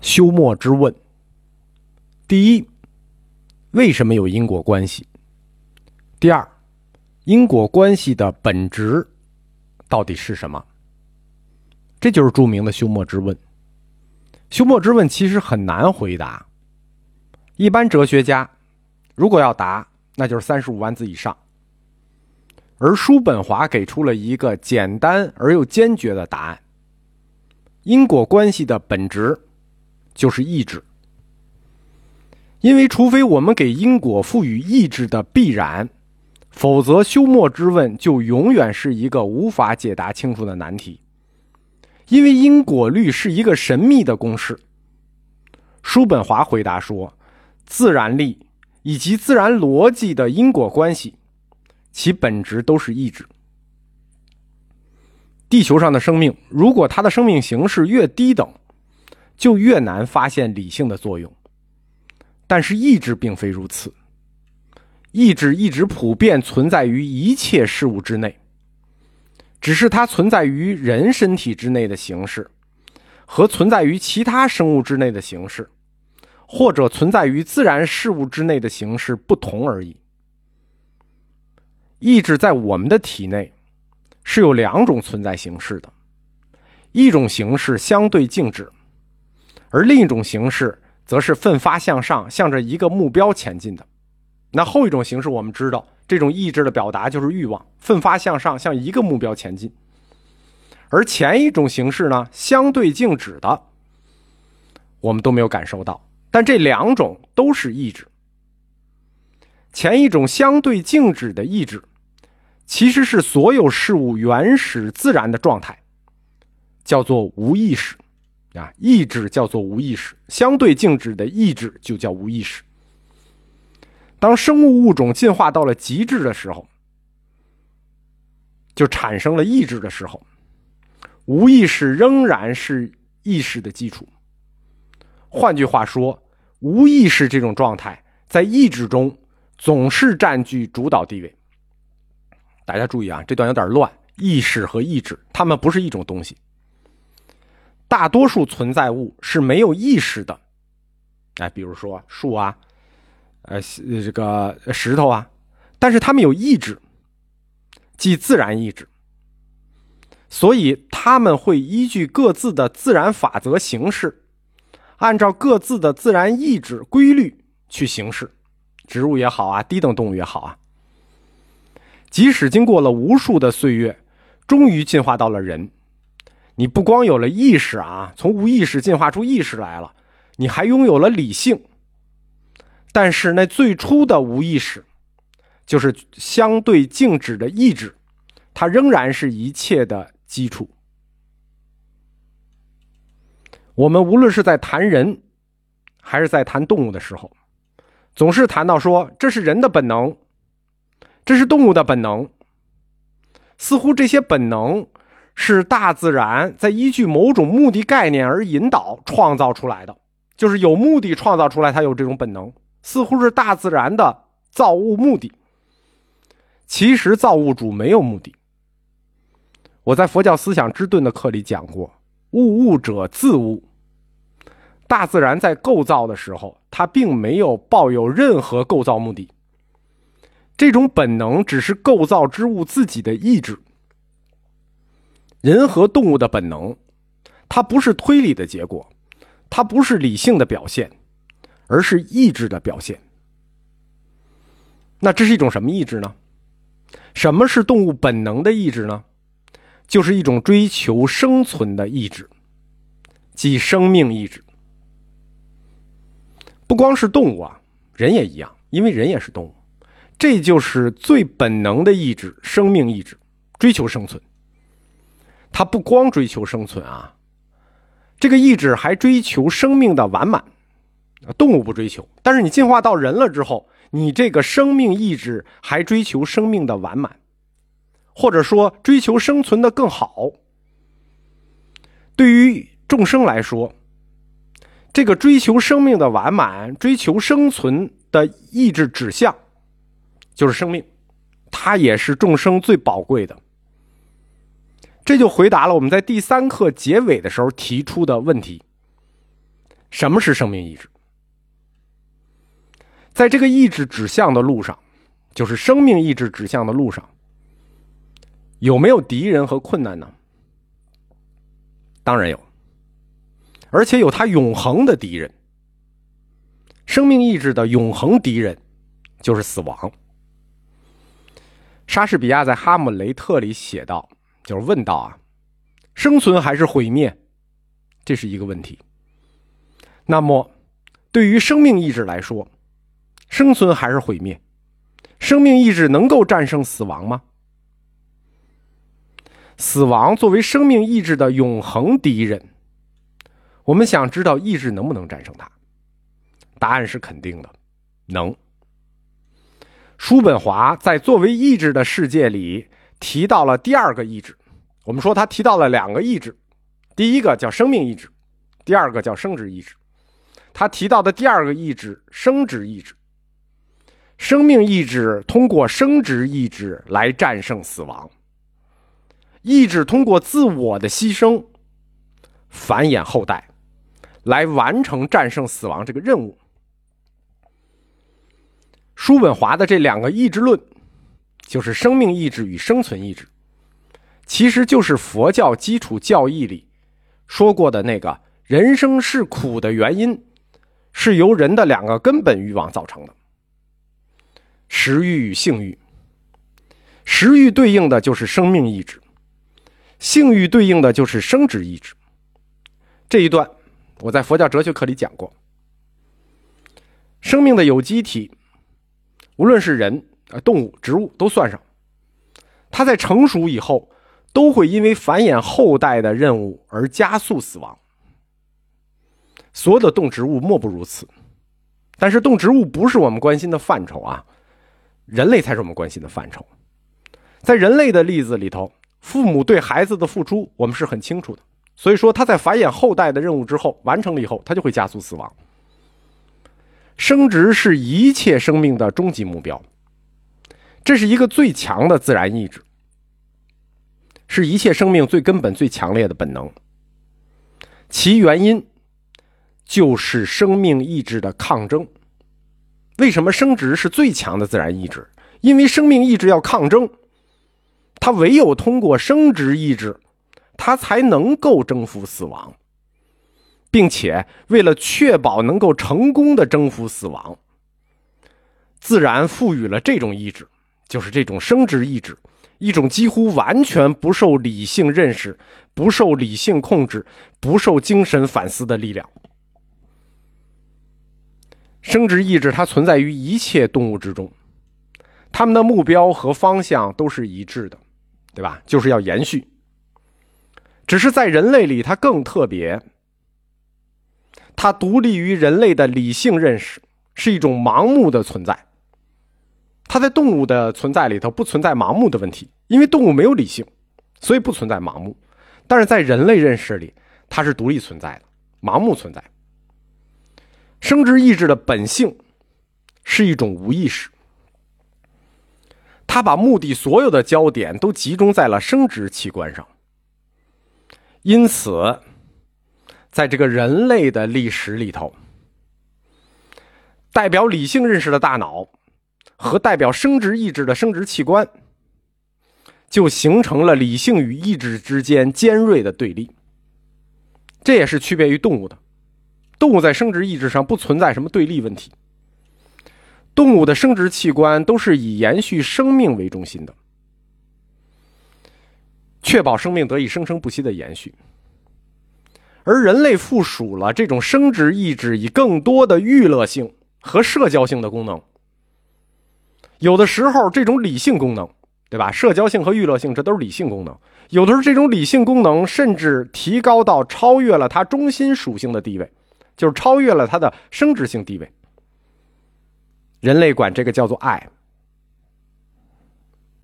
休谟之问：第一，为什么有因果关系？第二，因果关系的本质到底是什么？这就是著名的休谟之问。休谟之问其实很难回答，一般哲学家如果要答，那就是三十五万字以上。而叔本华给出了一个简单而又坚决的答案：因果关系的本质。就是意志，因为除非我们给因果赋予意志的必然，否则休谟之问就永远是一个无法解答清楚的难题。因为因果律是一个神秘的公式。叔本华回答说：“自然力以及自然逻辑的因果关系，其本质都是意志。地球上的生命，如果它的生命形式越低等。”就越难发现理性的作用，但是意志并非如此。意志一直普遍存在于一切事物之内，只是它存在于人身体之内的形式，和存在于其他生物之内的形式，或者存在于自然事物之内的形式不同而已。意志在我们的体内是有两种存在形式的，一种形式相对静止。而另一种形式，则是奋发向上，向着一个目标前进的。那后一种形式，我们知道，这种意志的表达就是欲望，奋发向上，向一个目标前进。而前一种形式呢，相对静止的，我们都没有感受到。但这两种都是意志。前一种相对静止的意志，其实是所有事物原始自然的状态，叫做无意识。啊，意志叫做无意识，相对静止的意志就叫无意识。当生物物种进化到了极致的时候，就产生了意志的时候，无意识仍然是意识的基础。换句话说，无意识这种状态在意志中总是占据主导地位。大家注意啊，这段有点乱，意识和意志，它们不是一种东西。大多数存在物是没有意识的，哎，比如说树啊，呃，这个石头啊，但是它们有意志，即自然意志，所以他们会依据各自的自然法则行事，按照各自的自然意志规律去行事，植物也好啊，低等动物也好啊，即使经过了无数的岁月，终于进化到了人。你不光有了意识啊，从无意识进化出意识来了，你还拥有了理性。但是那最初的无意识，就是相对静止的意志，它仍然是一切的基础。我们无论是在谈人，还是在谈动物的时候，总是谈到说这是人的本能，这是动物的本能，似乎这些本能。是大自然在依据某种目的概念而引导创造出来的，就是有目的创造出来，它有这种本能，似乎是大自然的造物目的。其实造物主没有目的。我在佛教思想之盾的课里讲过，物物者自物。大自然在构造的时候，它并没有抱有任何构造目的。这种本能只是构造之物自己的意志。人和动物的本能，它不是推理的结果，它不是理性的表现，而是意志的表现。那这是一种什么意志呢？什么是动物本能的意志呢？就是一种追求生存的意志，即生命意志。不光是动物啊，人也一样，因为人也是动物。这就是最本能的意志，生命意志，追求生存。他不光追求生存啊，这个意志还追求生命的完满。动物不追求，但是你进化到人了之后，你这个生命意志还追求生命的完满，或者说追求生存的更好。对于众生来说，这个追求生命的完满、追求生存的意志指向，就是生命，它也是众生最宝贵的。这就回答了我们在第三课结尾的时候提出的问题：什么是生命意志？在这个意志指向的路上，就是生命意志指向的路上，有没有敌人和困难呢？当然有，而且有他永恒的敌人。生命意志的永恒敌人就是死亡。莎士比亚在《哈姆雷特》里写道，就是问道啊，生存还是毁灭？这是一个问题。那么，对于生命意志来说，生存还是毁灭？生命意志能够战胜死亡吗？死亡作为生命意志的永恒敌人，我们想知道意志能不能战胜它？答案是肯定的，能。叔本华在《作为意志的世界》里提到了第二个意志。我们说他提到了两个意志，第一个叫生命意志，第二个叫生殖意志。他提到的第二个意志，生殖意志。生命意志通过生殖意志来战胜死亡。意志通过自我的牺牲，繁衍后代，来完成战胜死亡这个任务。叔本华的这两个意志论，就是生命意志与生存意志，其实就是佛教基础教义里说过的那个人生是苦的原因，是由人的两个根本欲望造成的：食欲与性欲。食欲对应的就是生命意志，性欲对应的就是生殖意志。这一段我在佛教哲学课里讲过，生命的有机体。无论是人啊、动物、植物都算上，它在成熟以后，都会因为繁衍后代的任务而加速死亡。所有的动植物莫不如此，但是动植物不是我们关心的范畴啊，人类才是我们关心的范畴。在人类的例子里头，父母对孩子的付出我们是很清楚的，所以说他在繁衍后代的任务之后完成了以后，他就会加速死亡。生殖是一切生命的终极目标，这是一个最强的自然意志，是一切生命最根本、最强烈的本能。其原因就是生命意志的抗争。为什么生殖是最强的自然意志？因为生命意志要抗争，它唯有通过生殖意志，它才能够征服死亡。并且为了确保能够成功的征服死亡，自然赋予了这种意志，就是这种生殖意志，一种几乎完全不受理性认识、不受理性控制、不受精神反思的力量。生殖意志它存在于一切动物之中，它们的目标和方向都是一致的，对吧？就是要延续。只是在人类里，它更特别。它独立于人类的理性认识，是一种盲目的存在。它在动物的存在里头不存在盲目的问题，因为动物没有理性，所以不存在盲目。但是在人类认识里，它是独立存在的，盲目存在。生殖意志的本性是一种无意识，它把目的所有的焦点都集中在了生殖器官上，因此。在这个人类的历史里头，代表理性认识的大脑和代表生殖意志的生殖器官，就形成了理性与意志之间尖锐的对立。这也是区别于动物的。动物在生殖意志上不存在什么对立问题。动物的生殖器官都是以延续生命为中心的，确保生命得以生生不息的延续。而人类附属了这种生殖意志以更多的娱乐性和社交性的功能。有的时候，这种理性功能，对吧？社交性和娱乐性，这都是理性功能。有的时候，这种理性功能甚至提高到超越了它中心属性的地位，就是超越了它的生殖性地位。人类管这个叫做爱，